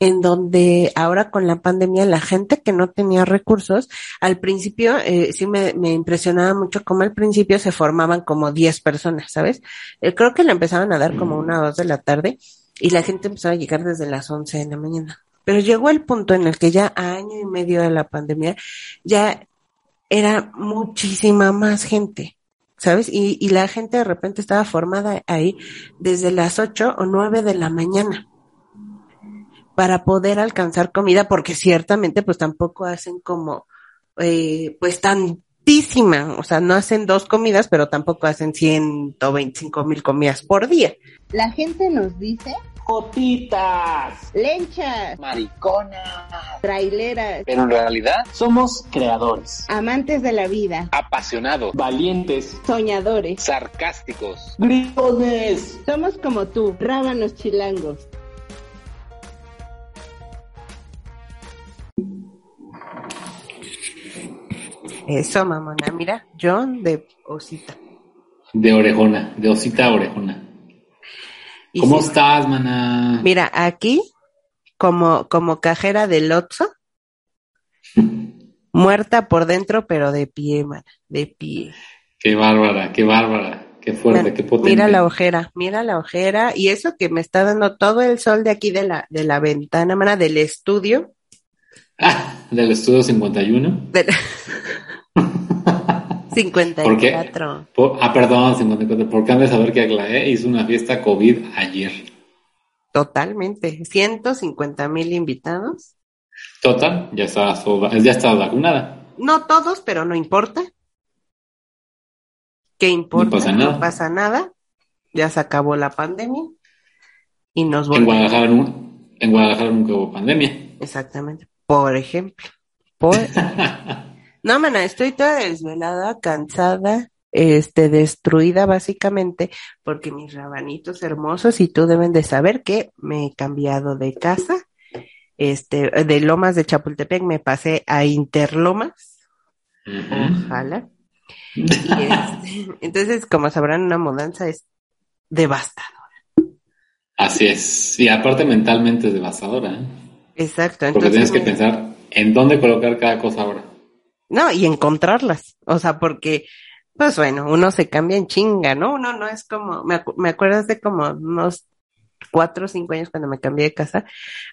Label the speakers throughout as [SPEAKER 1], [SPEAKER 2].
[SPEAKER 1] en donde ahora con la pandemia la gente que no tenía recursos, al principio eh, sí me, me, impresionaba mucho cómo al principio se formaban como 10 personas, ¿sabes? Eh, creo que le empezaban a dar como una o dos de la tarde y la gente empezaba a llegar desde las 11 de la mañana. Pero llegó el punto en el que ya a año y medio de la pandemia ya era muchísima más gente. ¿sabes? Y, y la gente de repente estaba formada ahí desde las ocho o nueve de la mañana para poder alcanzar comida, porque ciertamente pues tampoco hacen como, eh, pues tantísima, o sea, no hacen dos comidas, pero tampoco hacen 125 mil comidas por día.
[SPEAKER 2] La gente nos dice
[SPEAKER 3] Jotitas,
[SPEAKER 2] lenchas,
[SPEAKER 3] mariconas,
[SPEAKER 2] traileras.
[SPEAKER 3] Pero en realidad somos creadores,
[SPEAKER 2] amantes de la vida,
[SPEAKER 3] apasionados, valientes,
[SPEAKER 2] soñadores,
[SPEAKER 3] sarcásticos, gritones.
[SPEAKER 2] Somos como tú, rábanos chilangos.
[SPEAKER 1] Eso, mamona. Mira, John de Osita.
[SPEAKER 4] De orejona, de Osita a orejona. ¿Cómo
[SPEAKER 1] sí,
[SPEAKER 4] estás, mana?
[SPEAKER 1] Mira, aquí, como, como cajera del Otso, muerta por dentro, pero de pie, man, de pie.
[SPEAKER 4] Qué bárbara, qué bárbara, qué fuerte,
[SPEAKER 1] Mira,
[SPEAKER 4] qué potente.
[SPEAKER 1] Mira la ojera, mira la ojera, y eso que me está dando todo el sol de aquí de la, de la ventana, mana, del estudio.
[SPEAKER 4] Ah, del estudio 51.
[SPEAKER 1] Del... 54.
[SPEAKER 4] Por- ah, perdón, 54. Porque han de saber que Aglaé hizo una fiesta COVID ayer.
[SPEAKER 1] Totalmente. 150 mil invitados.
[SPEAKER 4] Total, ya está, ya está vacunada.
[SPEAKER 1] No todos, pero no importa. ¿Qué importa?
[SPEAKER 4] No pasa nada.
[SPEAKER 1] No pasa nada. Ya se acabó la pandemia. Y nos
[SPEAKER 4] En
[SPEAKER 1] volvemos.
[SPEAKER 4] Guadalajara, nu- en Guadalajara nunca hubo pandemia.
[SPEAKER 1] Exactamente. Por ejemplo. Por... no, mana, estoy toda desvelada, cansada, este, destruida básicamente, porque mis rabanitos hermosos y tú deben de saber que me he cambiado de casa. Este, de Lomas de Chapultepec me pasé a Interlomas. Ojalá. Y este, entonces, como sabrán, una mudanza es devastadora.
[SPEAKER 4] Así es. Y aparte mentalmente es devastadora, ¿eh?
[SPEAKER 1] Exacto.
[SPEAKER 4] Porque
[SPEAKER 1] Entonces,
[SPEAKER 4] tienes que
[SPEAKER 1] me-
[SPEAKER 4] pensar en dónde colocar cada cosa ahora.
[SPEAKER 1] No, y encontrarlas. O sea, porque, pues bueno, uno se cambia en chinga, ¿no? Uno no es como, me, acu- me acuerdas de como unos cuatro o cinco años cuando me cambié de casa.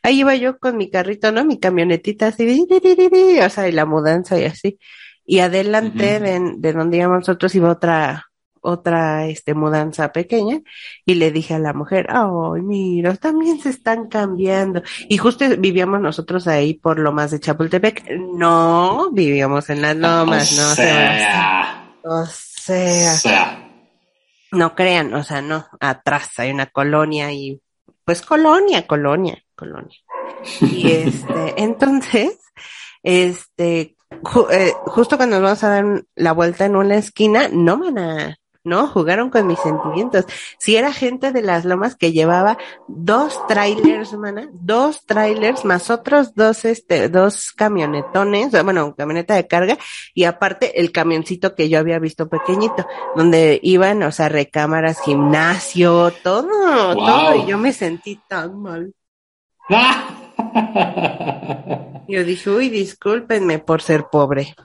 [SPEAKER 1] Ahí iba yo con mi carrito, ¿no? Mi camionetita así, di, di, di, di, di, o sea, y la mudanza y así. Y adelante de, de donde íbamos nosotros iba otra, otra, este, mudanza pequeña. Y le dije a la mujer, ay, mira, también se están cambiando. Y justo vivíamos nosotros ahí por Lomas de Chapultepec. No, vivíamos en las Lomas,
[SPEAKER 4] o
[SPEAKER 1] no a-
[SPEAKER 4] sea,
[SPEAKER 1] O sea, no crean, o sea, no, atrás hay una colonia y, pues colonia, colonia, colonia. Y este, entonces, este, ju- eh, justo cuando nos vamos a dar la vuelta en una esquina, no, mana, no, jugaron con mis sentimientos. Si era gente de las lomas que llevaba dos trailers, mana, dos trailers más otros dos, este, dos camionetones, bueno, camioneta de carga y aparte el camioncito que yo había visto pequeñito, donde iban, o sea, recámaras, gimnasio, todo,
[SPEAKER 4] Wow.
[SPEAKER 1] todo, y yo me sentí tan mal. Yo dije, uy, discúlpenme por ser pobre.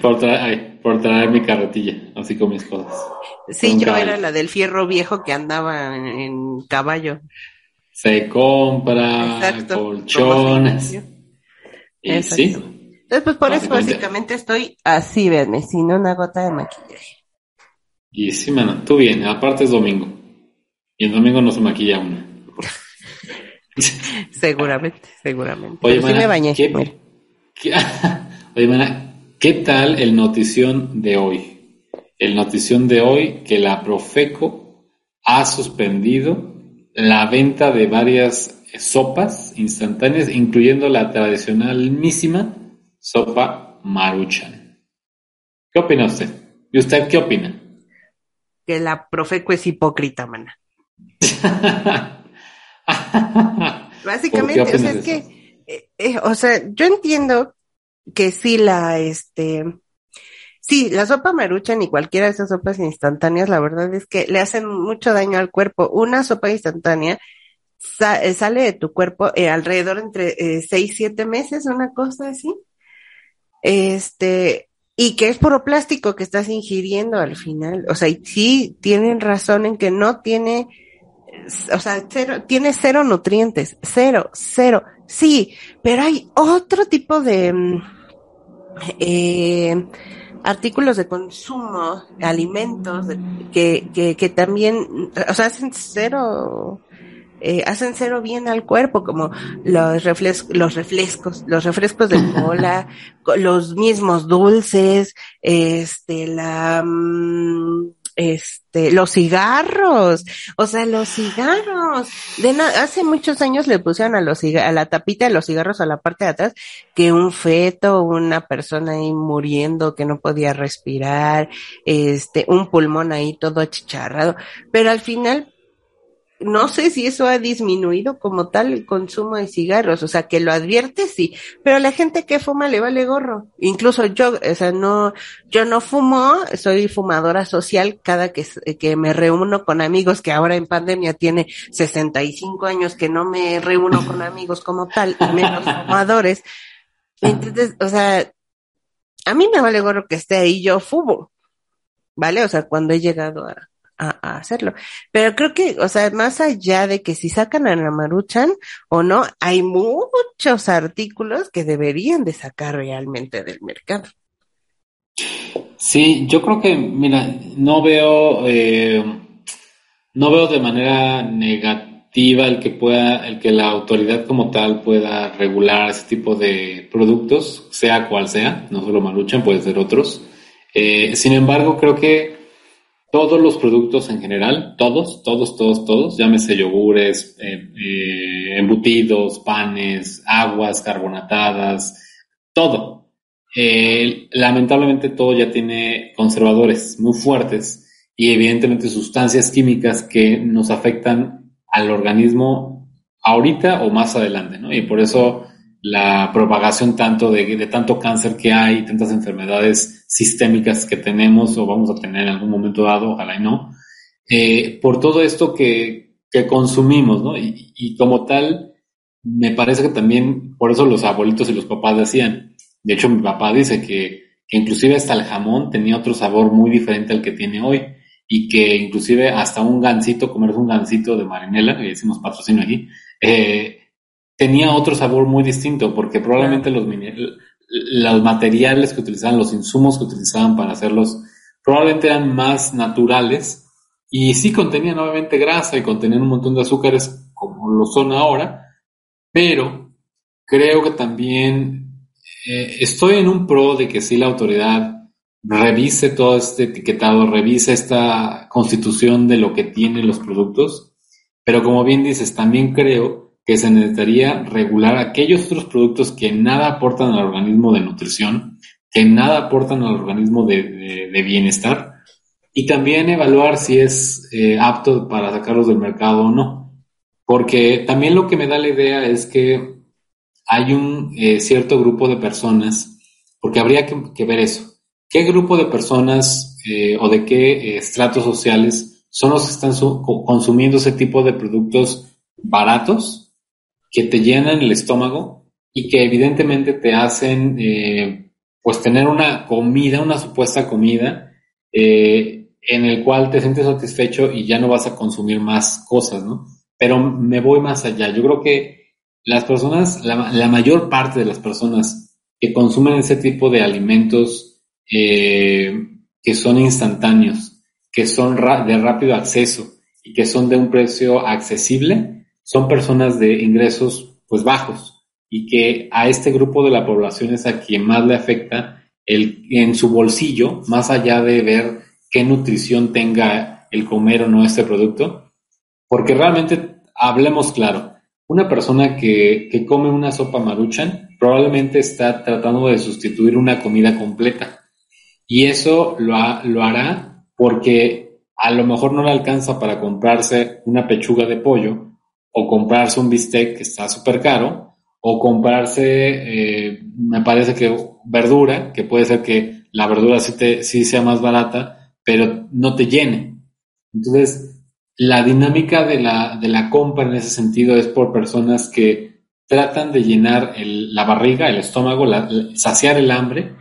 [SPEAKER 4] Por, traer, ay, por traer mi carretilla, así con mis cosas.
[SPEAKER 1] Sí, yo
[SPEAKER 4] caballo.
[SPEAKER 1] era la del fierro viejo que andaba en, en caballo.
[SPEAKER 4] Se compra
[SPEAKER 1] Exacto.
[SPEAKER 4] colchones. Y sí,
[SPEAKER 1] Entonces, pues por eso
[SPEAKER 4] Básicamente.
[SPEAKER 1] estoy así, venme, sin una gota de maquillaje.
[SPEAKER 4] y sí, mano, tú bien, aparte es domingo. Y el domingo no se maquilla una.
[SPEAKER 1] Seguramente, seguramente.
[SPEAKER 4] Oye,
[SPEAKER 1] sí
[SPEAKER 4] mana,
[SPEAKER 1] me bañé.
[SPEAKER 4] ¿qué-
[SPEAKER 1] mira.
[SPEAKER 4] ¿Qué- Oye, mana, ¿qué tal el notición de hoy? El notición de hoy que la Profeco ha suspendido la venta de varias sopas instantáneas, incluyendo la tradicionalísima sopa Maruchan. ¿Qué opina usted? ¿Y usted qué opina?
[SPEAKER 1] Que la Profeco es hipócrita, mana. Básicamente,
[SPEAKER 4] ¿Por qué
[SPEAKER 1] o sea, es
[SPEAKER 4] eso?
[SPEAKER 1] que, eh, eh, o sea, yo entiendo que sí la, este, sí, la sopa maruchan y cualquiera de esas sopas instantáneas, la verdad es que le hacen mucho daño al cuerpo. Una sopa instantánea eh, sale de tu cuerpo eh, alrededor entre eh, seis, siete meses, una cosa así. Este, y que es puro plástico que estás ingiriendo al final. O sea, y sí tienen razón en que no tiene, o sea, cero, tiene cero nutrientes, cero, cero. Sí, pero hay otro tipo de mm, eh, artículos de consumo, alimentos, que, que, que también, o sea, hacen cero, eh, hacen cero bien al cuerpo, como los refles los refrescos, los refrescos de cola, co- los mismos dulces, este, la, mm, este, los cigarros, o sea, los cigarros, de na- hace muchos años le pusieron a los a la tapita de los cigarros a la parte de atrás que un feto, una persona ahí muriendo que no podía respirar, este, un pulmón ahí todo achicharrado, pero al final no sé si eso ha disminuido como tal el consumo de cigarros, o sea, que lo advierte sí, pero a la gente que fuma le vale gorro. Incluso yo, o sea, no, yo no fumo, soy fumadora social cada que, que me reúno con amigos que ahora en pandemia tiene 65 años que no me reúno con amigos como tal, y menos fumadores. Entonces, o sea, a mí me vale gorro que esté ahí, yo fumo, ¿vale? O sea, cuando he llegado a, hacerlo. Pero creo que, o sea, más allá de que si sacan a la Maruchan o no, hay muchos artículos que deberían de sacar realmente del mercado.
[SPEAKER 4] Sí, yo creo que, mira, no veo, eh, no veo de manera negativa el que pueda, el que la autoridad como tal pueda regular ese tipo de productos, sea cual sea, no solo Maruchan, puede ser otros. Eh, sin embargo, creo que todos los productos en general, todos, todos, todos, todos, llámese yogures, eh, eh, embutidos, panes, aguas carbonatadas, todo. Eh, lamentablemente todo ya tiene conservadores muy fuertes y evidentemente sustancias químicas que nos afectan al organismo ahorita o más adelante, ¿no? Y por eso la propagación tanto de, de tanto cáncer que hay, tantas enfermedades sistémicas que tenemos o vamos a tener en algún momento dado, ojalá y no, eh, por todo esto que, que consumimos, ¿no? Y, y, como tal, me parece que también, por eso los abuelitos y los papás decían, de hecho mi papá dice que, que inclusive hasta el jamón tenía otro sabor muy diferente al que tiene hoy y que inclusive hasta un gansito, comerse un gansito de marinela, que decimos patrocinio aquí, eh, tenía otro sabor muy distinto porque probablemente los, los materiales que utilizaban, los insumos que utilizaban para hacerlos, probablemente eran más naturales y sí contenían obviamente grasa y contenían un montón de azúcares como lo son ahora, pero creo que también eh, estoy en un pro de que sí la autoridad revise todo este etiquetado, revise esta constitución de lo que tienen los productos, pero como bien dices, también creo que se necesitaría regular aquellos otros productos que nada aportan al organismo de nutrición, que nada aportan al organismo de, bienestar, y también evaluar si es eh, apto para sacarlos del mercado o no. Porque también lo que me da la idea es que hay un eh, cierto grupo de personas, porque habría que, ver eso. ¿Qué grupo de personas eh, o de qué estratos sociales son los que están consumiendo ese tipo de productos baratos que te llenan el estómago y que evidentemente te hacen eh, pues tener una comida, una supuesta comida eh, en el cual te sientes satisfecho y ya no vas a consumir más cosas, ¿no? Pero me voy más allá. Yo creo que las personas, la, mayor parte de las personas que consumen ese tipo de alimentos eh, que son instantáneos, que son de rápido acceso y que son de un precio accesible, son personas de ingresos pues bajos y que a este grupo de la población es a quien más le afecta el, en su bolsillo, más allá de ver qué nutrición tenga el comer o no este producto, porque realmente hablemos claro, una persona que, que come una sopa maruchan probablemente está tratando de sustituir una comida completa y eso lo, ha, lo hará porque a lo mejor no le alcanza para comprarse una pechuga de pollo o comprarse un bistec que está súper caro o comprarse, eh, me parece que verdura, que puede ser que la verdura sí, te, sí sea más barata, pero no te llene. Entonces, la dinámica de la, de la compra en ese sentido es por personas que tratan de llenar la barriga, el estómago, saciar el hambre,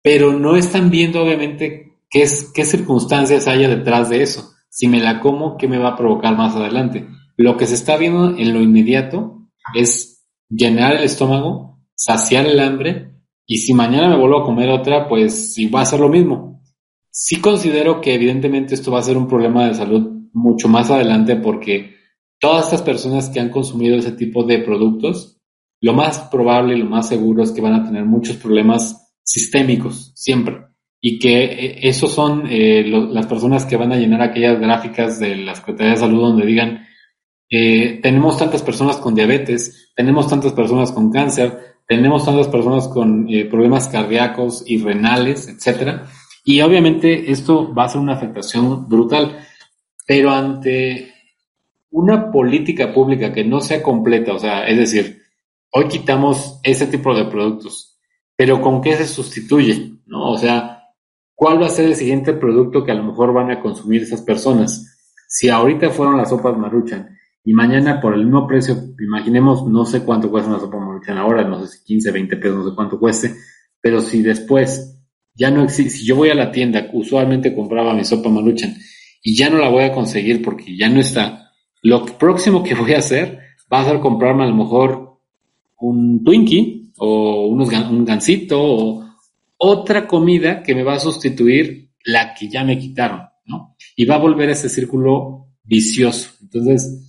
[SPEAKER 4] pero no están viendo obviamente qué, es, qué circunstancias haya detrás de eso. Si me la como, ¿qué me va a provocar más adelante? Lo que se está viendo en lo inmediato es llenar el estómago, saciar el hambre, y si mañana me vuelvo a comer otra, pues sí va a ser lo mismo. Sí considero que evidentemente esto va a ser un problema de salud mucho más adelante porque todas estas personas que han consumido ese tipo de productos, lo más probable y lo más seguro es que van a tener muchos problemas sistémicos siempre. Y que eh, esos son eh, las personas que van a llenar aquellas gráficas de la Secretaría de Salud donde digan, eh, tenemos tantas personas con diabetes, tenemos tantas personas con cáncer, tenemos tantas personas con eh, problemas cardíacos y renales, etcétera. Y obviamente esto va a ser una afectación brutal, pero ante una política pública que no sea completa, o sea, es decir, hoy quitamos ese tipo de productos, pero ¿con qué se sustituye? ¿No? O sea, ¿cuál va a ser el siguiente producto que a lo mejor van a consumir esas personas? Si ahorita fueron las sopas maruchan y mañana por el mismo precio, imaginemos, no sé cuánto cuesta una sopa maruchan ahora, no sé si 15, 20 pesos, no sé cuánto cueste, pero si después ya no existe, si yo voy a la tienda, usualmente compraba mi sopa maruchan y ya no la voy a conseguir porque ya no está, lo próximo que voy a hacer va a ser comprarme a lo mejor un Twinkie o unos, un gansito o otra comida que me va a sustituir la que ya me quitaron, ¿no? Y va a volver a ese círculo vicioso. Entonces,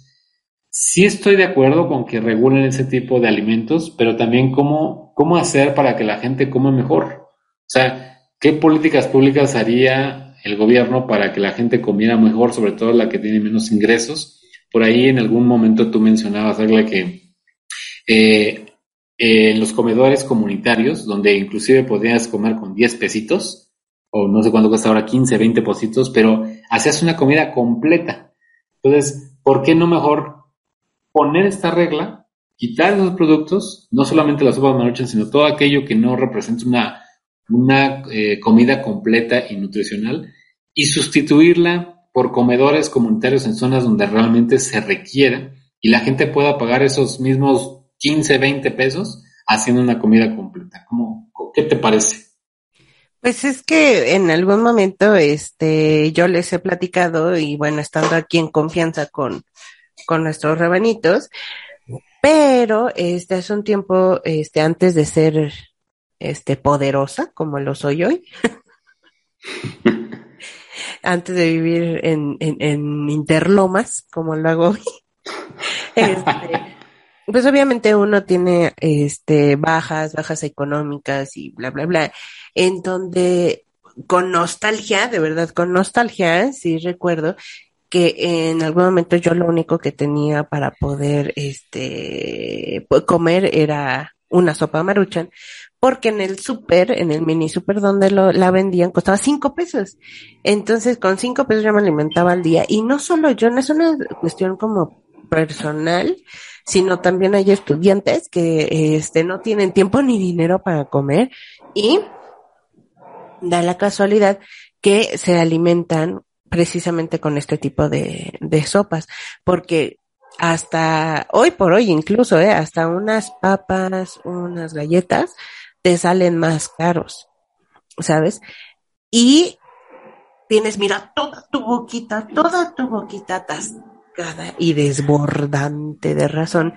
[SPEAKER 4] sí estoy de acuerdo con que regulen ese tipo de alimentos, pero también cómo, cómo hacer para que la gente coma mejor. O sea, ¿qué políticas públicas haría el gobierno para que la gente comiera mejor, sobre todo la que tiene menos ingresos? Por ahí en algún momento tú mencionabas, Agla, que eh, eh, en los comedores comunitarios, donde inclusive podías comer con 10 pesitos, o no sé cuánto cuesta ahora, 15, 20 pesitos, pero hacías una comida completa. Entonces, ¿por qué no mejor poner esta regla, quitar esos productos, no solamente las sopas maruchan, sino todo aquello que no represente una, una eh, comida completa y nutricional, y sustituirla por comedores comunitarios en zonas donde realmente se requiera y la gente pueda pagar esos mismos 15, 20 pesos haciendo una comida completa. ¿Cómo, ¿Qué te parece?
[SPEAKER 1] Pues es que en algún momento, este, yo les he platicado y bueno, estando aquí en confianza con, con nuestros rabanitos, pero este hace un tiempo, este, antes de ser, este, poderosa, como lo soy hoy, antes de vivir en, en, en Interlomas, como lo hago hoy, este, pues obviamente uno tiene, este, bajas, bajas económicas y bla, bla, bla, en donde con nostalgia, de verdad, con nostalgia, sí recuerdo que en algún momento yo lo único que tenía para poder, este, comer era una sopa maruchan, porque en el súper, en el mini súper donde lo, la vendían, costaba cinco pesos. Entonces, con cinco pesos yo me alimentaba al día. Y no solo yo, no es una cuestión como personal, sino también hay estudiantes que, este, no tienen tiempo ni dinero para comer y da la casualidad que se alimentan precisamente con este tipo de, de sopas, porque hasta hoy por hoy incluso, eh, hasta unas papas, unas galletas, te salen más caros, ¿sabes? Y tienes, mira, toda tu boquita, toda tu boquita atascada y desbordante de razón,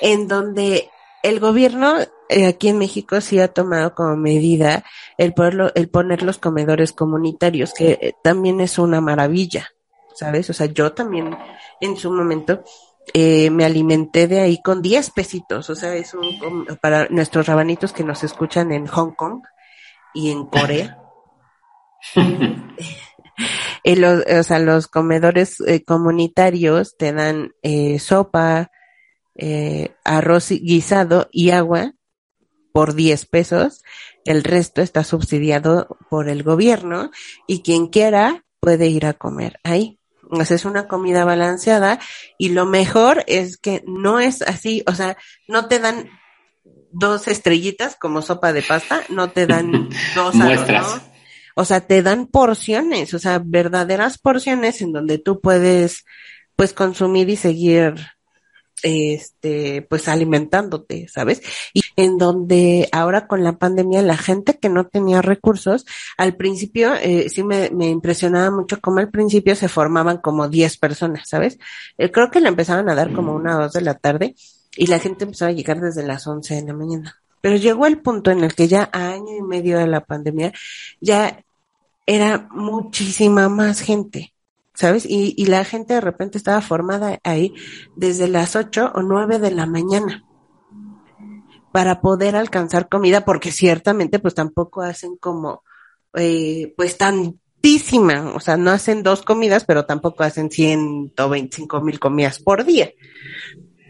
[SPEAKER 1] en donde el gobierno eh, aquí en México sí ha tomado como medida el, ponerlo, el poner los comedores comunitarios, que eh, también es una maravilla, ¿sabes? O sea, yo también en su momento eh, me alimenté de ahí con 10 pesitos, o sea, es un, para nuestros rabanitos que nos escuchan en Hong Kong y en Corea. y los, o sea, los comedores eh, comunitarios te dan eh, sopa, eh, arroz guisado y agua por 10 pesos. El resto está subsidiado por el gobierno y quien quiera puede ir a comer ahí. Entonces es una comida balanceada y lo mejor es que no es así, o sea, no te dan dos estrellitas como sopa de pasta, no te dan dos
[SPEAKER 4] Muestras.
[SPEAKER 1] ¿no? o sea, te dan porciones, o sea, verdaderas porciones en donde tú puedes, pues, consumir y seguir, este, pues, alimentándote, ¿sabes? Y en donde ahora con la pandemia la gente que no tenía recursos, al principio, eh, sí me, me impresionaba mucho cómo al principio se formaban como 10 personas, ¿sabes? Eh, creo que le empezaban a dar como una o dos de la tarde y la gente empezó a llegar desde las 11 de la mañana. Pero llegó el punto en el que ya a año y medio de la pandemia ya era muchísima más gente, ¿sabes? Y, y la gente de repente estaba formada ahí desde las 8 o 9 de la mañana para poder alcanzar comida, porque ciertamente pues tampoco hacen como, eh, pues tantísima, o sea, no hacen dos comidas, pero tampoco hacen 125 mil comidas por día.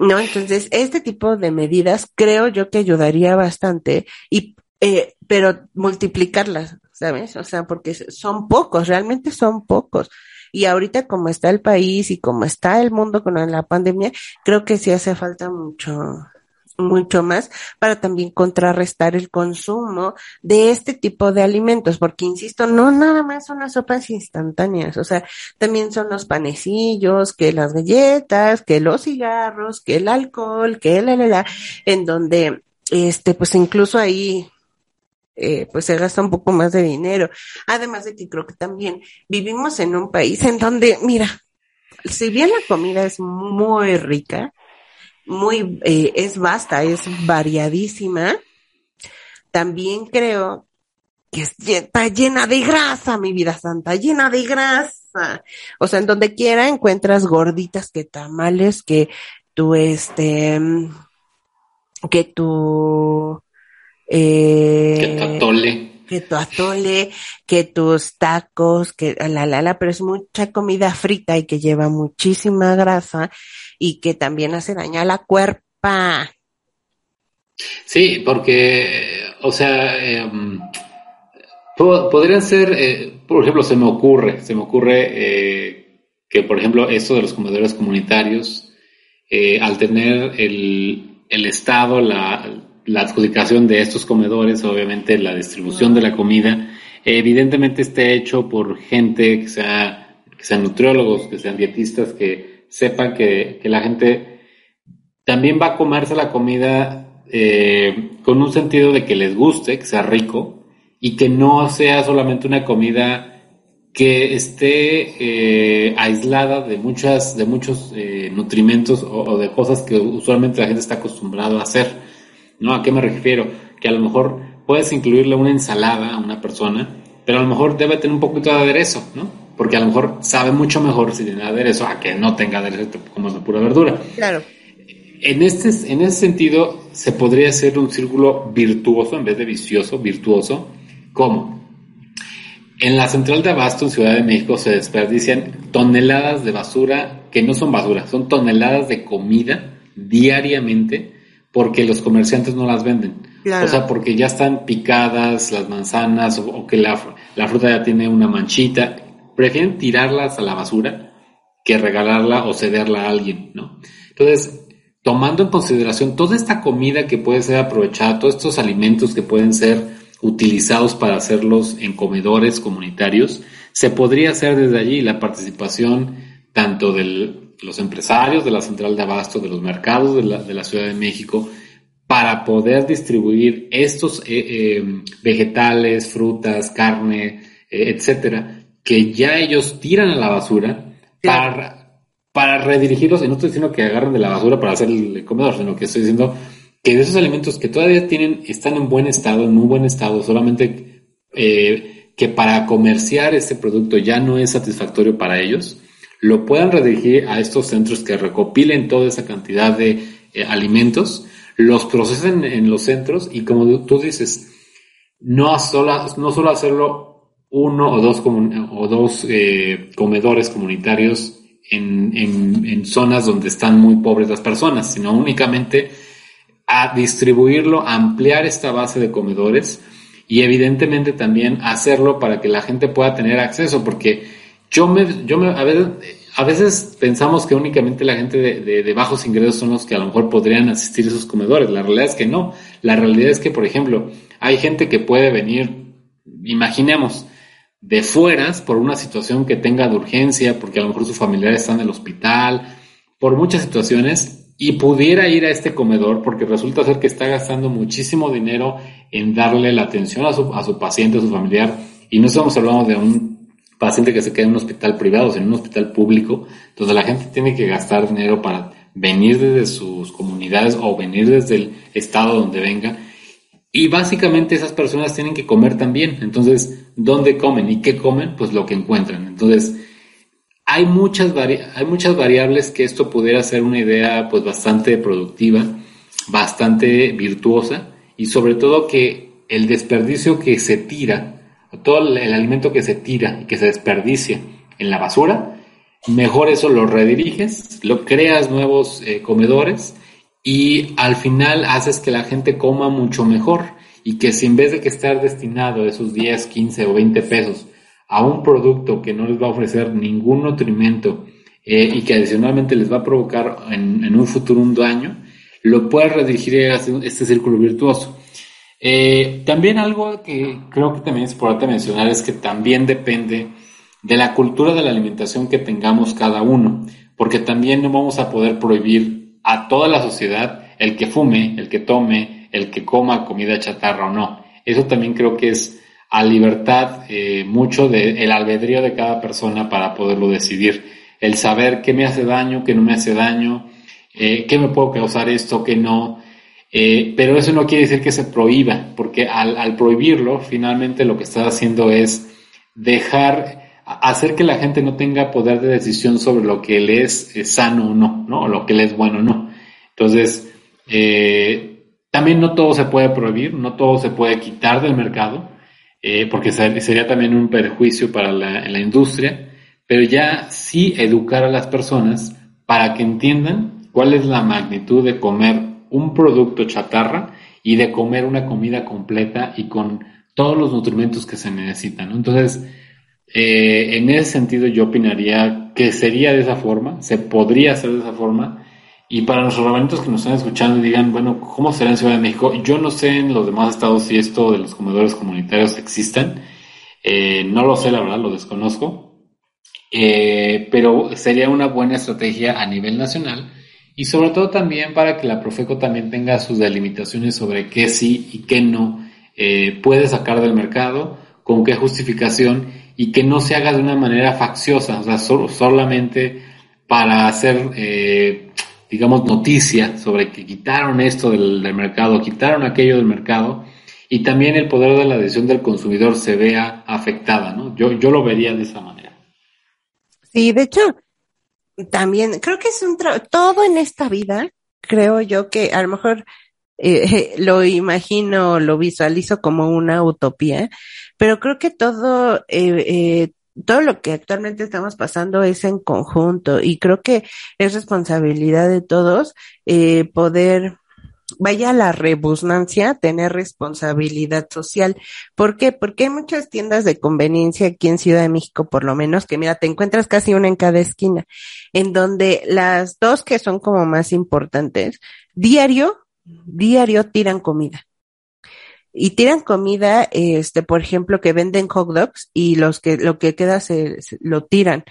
[SPEAKER 1] ¿no? Entonces, este tipo de medidas creo yo que ayudaría bastante y, eh, pero multiplicarlas, ¿sabes? O sea, porque son pocos, realmente son pocos. Y ahorita como está el país y como está el mundo con la pandemia, creo que sí hace falta mucho, mucho más para también contrarrestar el consumo de este tipo de alimentos, porque insisto, no nada más son las sopas instantáneas, o sea, también son los panecillos, que las galletas, que los cigarros, que el alcohol, que la, la, la, en donde, este, pues incluso ahí, eh, pues se gasta un poco más de dinero. Además de que creo que también vivimos en un país en donde, mira, si bien la comida es muy rica, muy, eh, es vasta, es variadísima. También creo que está llena de grasa, mi vida santa, llena de grasa. O sea, en donde quiera encuentras gorditas que tamales, que tu, este, que tu, eh,
[SPEAKER 4] que tu atole.
[SPEAKER 1] Que tu atole, que tus tacos, que la, la, la, pero es mucha comida frita y que lleva muchísima grasa y que también hace daño a la cuerpa.
[SPEAKER 4] Sí, porque, o sea, eh, podrían ser, eh, por ejemplo, se me ocurre, se me ocurre eh, que, por ejemplo, esto de los comedores comunitarios, al tener el, el Estado, la, la adjudicación de estos comedores, obviamente la distribución de la comida, evidentemente esté hecho por gente que sea, que sean nutriólogos, que sean dietistas, que sepan que, que la gente también va a comerse la comida eh, con un sentido de que les guste, que sea rico y que no sea solamente una comida que esté eh, aislada de muchas de muchos eh, nutrimentos o, o, de cosas que usualmente la gente está acostumbrado a hacer. ¿No? ¿A qué me refiero? Que a lo mejor puedes incluirle una ensalada a una persona, pero a lo mejor debe tener un poquito de aderezo, ¿no? Porque a lo mejor sabe mucho mejor si tiene aderezo a que no tenga aderezo como es la pura verdura.
[SPEAKER 1] Claro.
[SPEAKER 4] En, este, en ese sentido, se podría hacer un círculo virtuoso en vez de vicioso, virtuoso. ¿Cómo? En la central de Abasto en Ciudad de México se desperdician toneladas de basura, que no son basura, son toneladas de comida diariamente porque los comerciantes no las venden.
[SPEAKER 1] Claro.
[SPEAKER 4] O sea, porque ya están picadas las manzanas o, o que la, la, fruta ya tiene una manchita. Prefieren tirarlas a la basura que regalarla o cederla a alguien, ¿no? Entonces, tomando en consideración toda esta comida que puede ser aprovechada, todos estos alimentos que pueden ser utilizados para hacerlos en comedores comunitarios, se podría hacer desde allí la participación tanto del los empresarios de la central de abasto, de los mercados de la, de la Ciudad de México, para poder distribuir estos eh, eh, vegetales, frutas, carne, eh, etcétera, que ya ellos tiran a la basura para, para redirigirlos. Y no estoy diciendo que agarren de la basura para hacer el comedor, sino que estoy diciendo que de esos alimentos que todavía tienen, están en buen estado, en muy buen estado, solamente que para comerciar ese producto ya no es satisfactorio para ellos lo puedan redirigir a estos centros que recopilen toda esa cantidad de eh, alimentos, los procesen en los centros y como tú dices, no solo, no solo hacerlo uno o dos, o dos eh, comedores comunitarios en, en, en, zonas donde están muy pobres las personas, sino únicamente a distribuirlo, a ampliar esta base de comedores y evidentemente también hacerlo para que la gente pueda tener acceso, porque yo me, yo me, a veces, a veces pensamos que únicamente la gente de, de, de, bajos ingresos son los que a lo mejor podrían asistir a esos comedores. La realidad es que no. La realidad es que, por ejemplo, hay gente que puede venir, imaginemos, de fueras por una situación que tenga de urgencia, porque a lo mejor su familiar está en el hospital, por muchas situaciones, y pudiera ir a este comedor porque resulta ser que está gastando muchísimo dinero en darle la atención a su, a su paciente, a su familiar, y no estamos hablando de un paciente que se queda en un hospital privado, sino en un hospital público, donde la gente tiene que gastar dinero para venir desde sus comunidades o venir desde el estado donde venga. Y básicamente esas personas tienen que comer también. Entonces, ¿dónde comen y qué comen? Pues lo que encuentran. Entonces, hay muchas, hay muchas variables que esto pudiera ser una idea pues bastante productiva, bastante virtuosa y sobre todo que el desperdicio que se tira, todo el alimento que se tira y que se desperdicia en la basura, mejor eso lo rediriges, lo creas nuevos eh, comedores y al final haces que la gente coma mucho mejor y que si en vez de que estar destinado esos 10, 15 o 20 pesos a un producto que no les va a ofrecer ningún nutrimento eh, y que adicionalmente les va a provocar en, un futuro un daño, lo puedes redirigir a este círculo virtuoso. Eh, también algo que creo que también es importante mencionar es que también depende de la cultura de la alimentación que tengamos cada uno, porque también no vamos a poder prohibir a toda la sociedad el que fume, el que tome, el que coma comida chatarra o no. Eso también creo que es a libertad eh, mucho del albedrío de cada persona para poderlo decidir. El saber qué me hace daño, qué no me hace daño, eh, qué me puedo causar esto, qué no. Eh, pero eso no quiere decir que se prohíba, porque al, prohibirlo, finalmente lo que está haciendo es dejar hacer que la gente no tenga poder de decisión sobre lo que le es, sano o no, ¿no? O lo que le es bueno o no. Entonces, eh, también no todo se puede prohibir, no todo se puede quitar del mercado, eh, porque sería también un perjuicio para la industria, pero ya sí educar a las personas para que entiendan cuál es la magnitud de comer un producto chatarra y de comer una comida completa y con todos los nutrimentos que se necesitan. Entonces, eh, en ese sentido yo opinaría que sería de esa forma, se podría hacer de esa forma. Y para los herramientas que nos están escuchando y digan, bueno, ¿cómo será en Ciudad de México? Yo no sé en los demás estados si esto de los comedores comunitarios existen. Eh, no lo sé, la verdad, lo desconozco. Eh, pero sería una buena estrategia a nivel nacional y sobre todo también para que la Profeco también tenga sus delimitaciones sobre qué sí y qué no puede sacar del mercado, con qué justificación y que no se haga de una manera facciosa, o sea, solamente para hacer, eh, digamos, noticia sobre que quitaron esto del, mercado, quitaron aquello del mercado, y también el poder de la decisión del consumidor se vea afectada, ¿no? Yo, yo lo vería de esa manera.
[SPEAKER 1] Sí, de hecho, también creo que es un todo en esta vida, creo yo que a lo mejor eh, lo imagino, lo visualizo como una utopía, pero creo que todo, eh, eh, todo lo que actualmente estamos pasando es en conjunto y creo que es responsabilidad de todos eh, poder vaya la rebusnancia, tener responsabilidad social. ¿Por qué? Porque hay muchas tiendas de conveniencia aquí en Ciudad de México, por lo menos, que mira, te encuentras casi una en cada esquina, en donde las dos que son como más importantes, diario, diario tiran comida y tiran comida, este, por ejemplo, que venden hot dogs y los que, lo que queda se, lo tiran.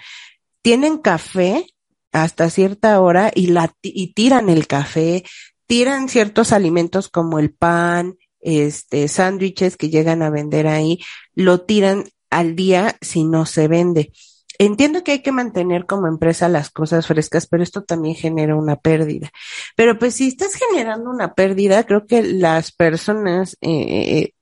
[SPEAKER 1] Tienen café hasta cierta hora y la, y tiran el café, tiran ciertos alimentos como el pan, este, sándwiches que llegan a vender ahí, lo tiran al día si no se vende. Entiendo que hay que mantener como empresa las cosas frescas, pero esto también genera una pérdida. Pero pues si estás generando una pérdida, creo que las personas eh,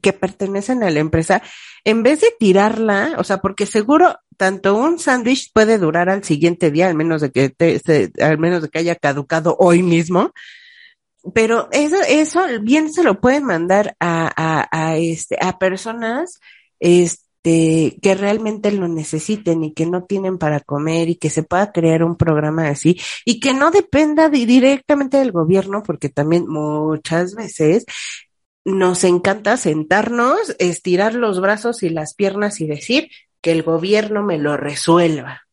[SPEAKER 1] que pertenecen a la empresa, en vez de tirarla, o sea, porque seguro tanto un sándwich puede durar al siguiente día, al menos de que te, al menos de que haya caducado hoy mismo, pero eso, eso bien se lo pueden mandar a, a, a este, a personas, este, que realmente lo necesiten y que no tienen para comer y que se pueda crear un programa así y que no dependa directamente del gobierno, porque también muchas veces nos encanta sentarnos, estirar los brazos y las piernas y decir que el gobierno me lo resuelva.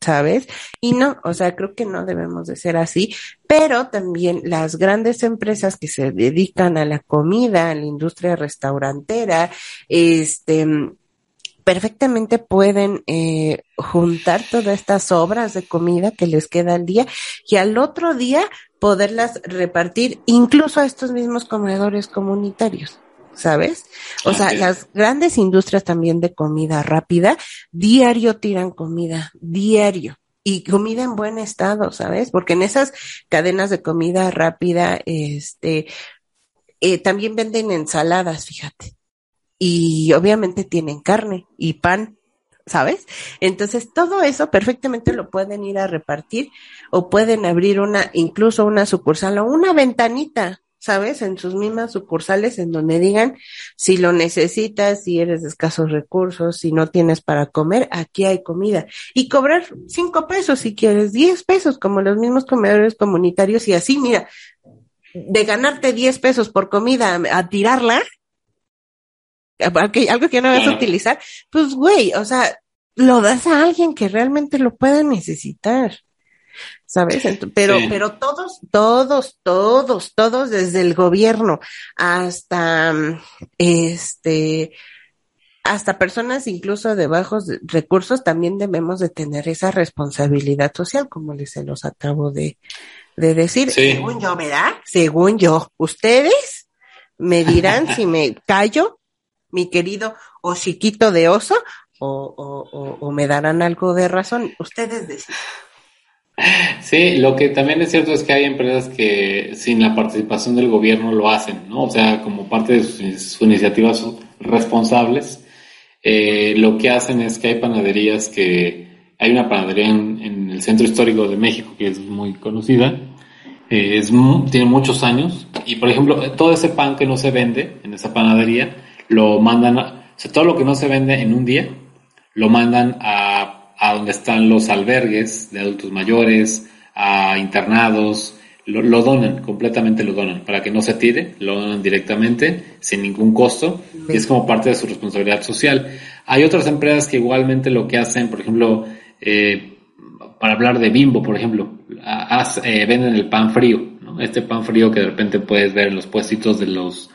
[SPEAKER 1] ¿Sabes? Y no, o sea, creo que no debemos de ser así, pero también las grandes empresas que se dedican a la comida, a la industria restaurantera, este, perfectamente pueden eh, juntar todas estas sobras de comida que les queda al día y al otro día poderlas repartir incluso a estos mismos comedores comunitarios. ¿Sabes? O sea, las grandes industrias también de comida rápida, diario tiran comida, diario y comida en buen estado, ¿sabes? Porque en esas cadenas de comida rápida, este, eh, también venden ensaladas, fíjate. Y obviamente tienen carne y pan, ¿sabes? Entonces todo eso perfectamente lo pueden ir a repartir o pueden abrir una, incluso una sucursal o una ventanita, ¿sabes? En sus mismas sucursales en donde digan si lo necesitas, si eres de escasos recursos, si no tienes para comer, aquí hay comida. Y cobrar cinco pesos si quieres, diez pesos como los mismos comedores comunitarios y así, mira, de ganarte diez pesos por comida a, tirarla, algo que no vas a utilizar, pues güey, o sea, lo das a alguien que realmente lo pueda necesitar. ¿Sabes? Pero, pero todos, todos, todos, todos, desde el gobierno hasta, este, hasta personas incluso de bajos recursos también debemos de tener esa responsabilidad social, como les se los acabo de, de decir. Según yo, ¿verdad? Según yo, ustedes me dirán si me callo, mi querido o chiquito de oso, o, o, o, me darán algo de razón. Ustedes deciden.
[SPEAKER 4] Sí, lo que también es cierto es que hay empresas que sin la participación del gobierno lo hacen, ¿no? O sea, como parte de sus, iniciativas responsables, eh, lo que hacen es que hay panaderías que, hay una panadería en, el centro histórico de México que es muy conocida, eh, es, tiene muchos años, y por ejemplo, todo ese pan que no se vende en esa panadería, lo mandan, o sea, todo lo que no se vende en un día, lo mandan a a donde están los albergues de adultos mayores, a internados, lo, donan, completamente lo donan, para que no se tire, lo donan directamente, sin ningún costo, y es como parte de su responsabilidad social. Hay otras empresas que igualmente lo que hacen, por ejemplo, eh, para hablar de Bimbo, por ejemplo, eh, venden el pan frío, este pan frío que de repente puedes ver en los puestitos de los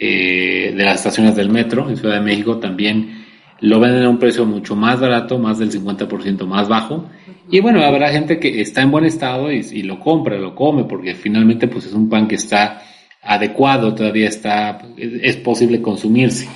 [SPEAKER 4] eh, de las estaciones del metro en Ciudad de México también lo venden a un precio mucho más barato, más del 50% más bajo. Y bueno, habrá gente que está en buen estado y, lo compra, lo come, porque finalmente pues es un pan que está adecuado, todavía está, es posible consumirse.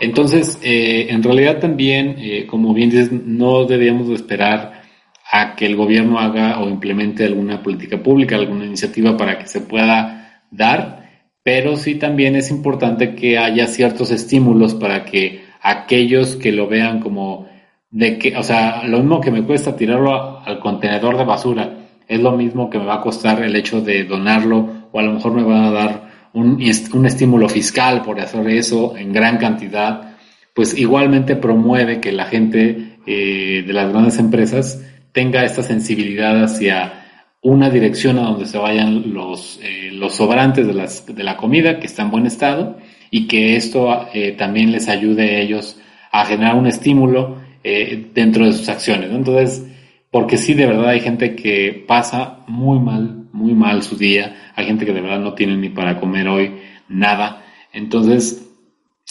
[SPEAKER 4] Entonces, eh, en realidad también, eh, como bien dices, no debíamos esperar a que el gobierno haga o implemente alguna política pública, alguna iniciativa para que se pueda dar, pero sí también es importante que haya ciertos estímulos para que aquellos que lo vean como de que, o sea, lo mismo que me cuesta tirarlo al contenedor de basura, es lo mismo que me va a costar el hecho de donarlo o a lo mejor me van a dar un, un estímulo fiscal por hacer eso en gran cantidad, pues igualmente promueve que la gente eh, de las grandes empresas tenga esta sensibilidad hacia una dirección a donde se vayan los, eh, los sobrantes de, las, de la comida que está en buen estado y que esto eh, también les ayude a ellos a generar un estímulo eh, dentro de sus acciones. Entonces, porque sí, de verdad hay gente que pasa muy mal, muy mal su día, hay gente que de verdad no tiene ni para comer hoy nada. Entonces,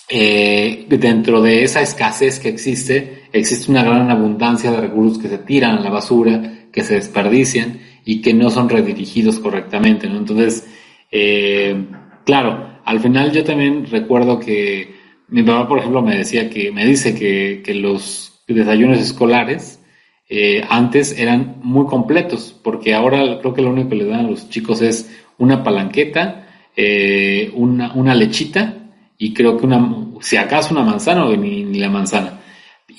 [SPEAKER 4] eh, dentro de esa escasez que existe, existe una gran abundancia de recursos que se tiran a la basura, que se desperdician y que no son redirigidos correctamente. Entonces, claro, al final yo también recuerdo que mi papá, por ejemplo, me decía que, me dice que, que los desayunos escolares eh, antes eran muy completos, porque ahora creo que lo único que le dan a los chicos es una palanqueta, eh, una, una lechita y creo que una, si acaso una manzana o ni, ni la manzana.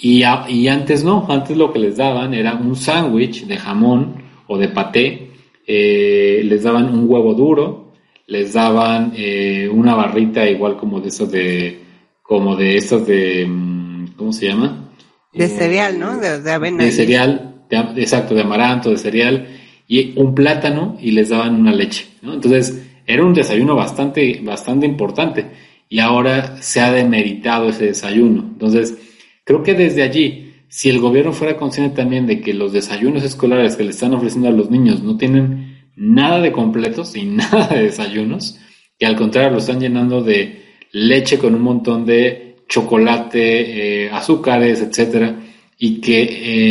[SPEAKER 4] Y, y, antes no, antes lo que les daban era un sándwich de jamón o de paté, eh, les daban un huevo duro, les daban eh, una barrita igual como de esos de, como de estos de, mm, ¿cómo se llama?
[SPEAKER 1] De eh, cereal, ¿no? De, avena.
[SPEAKER 4] De cereal, exacto, de amaranto, de cereal, y un plátano y les daban una leche, ¿no? Entonces, era un desayuno bastante, bastante importante y ahora se ha demeritado ese desayuno. Entonces, creo que desde allí, si el gobierno fuera consciente también de que los desayunos escolares que le están ofreciendo a los niños no tienen nada de completos y nada de desayunos, que al contrario lo están llenando de leche con un montón de chocolate, eh, azúcares, etcétera, y que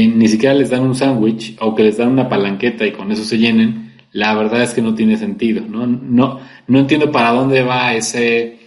[SPEAKER 4] eh, ni siquiera les dan un sándwich o que les dan una palanqueta y con eso se llenen, la verdad es que no tiene sentido, ¿no? No, no entiendo para dónde va ese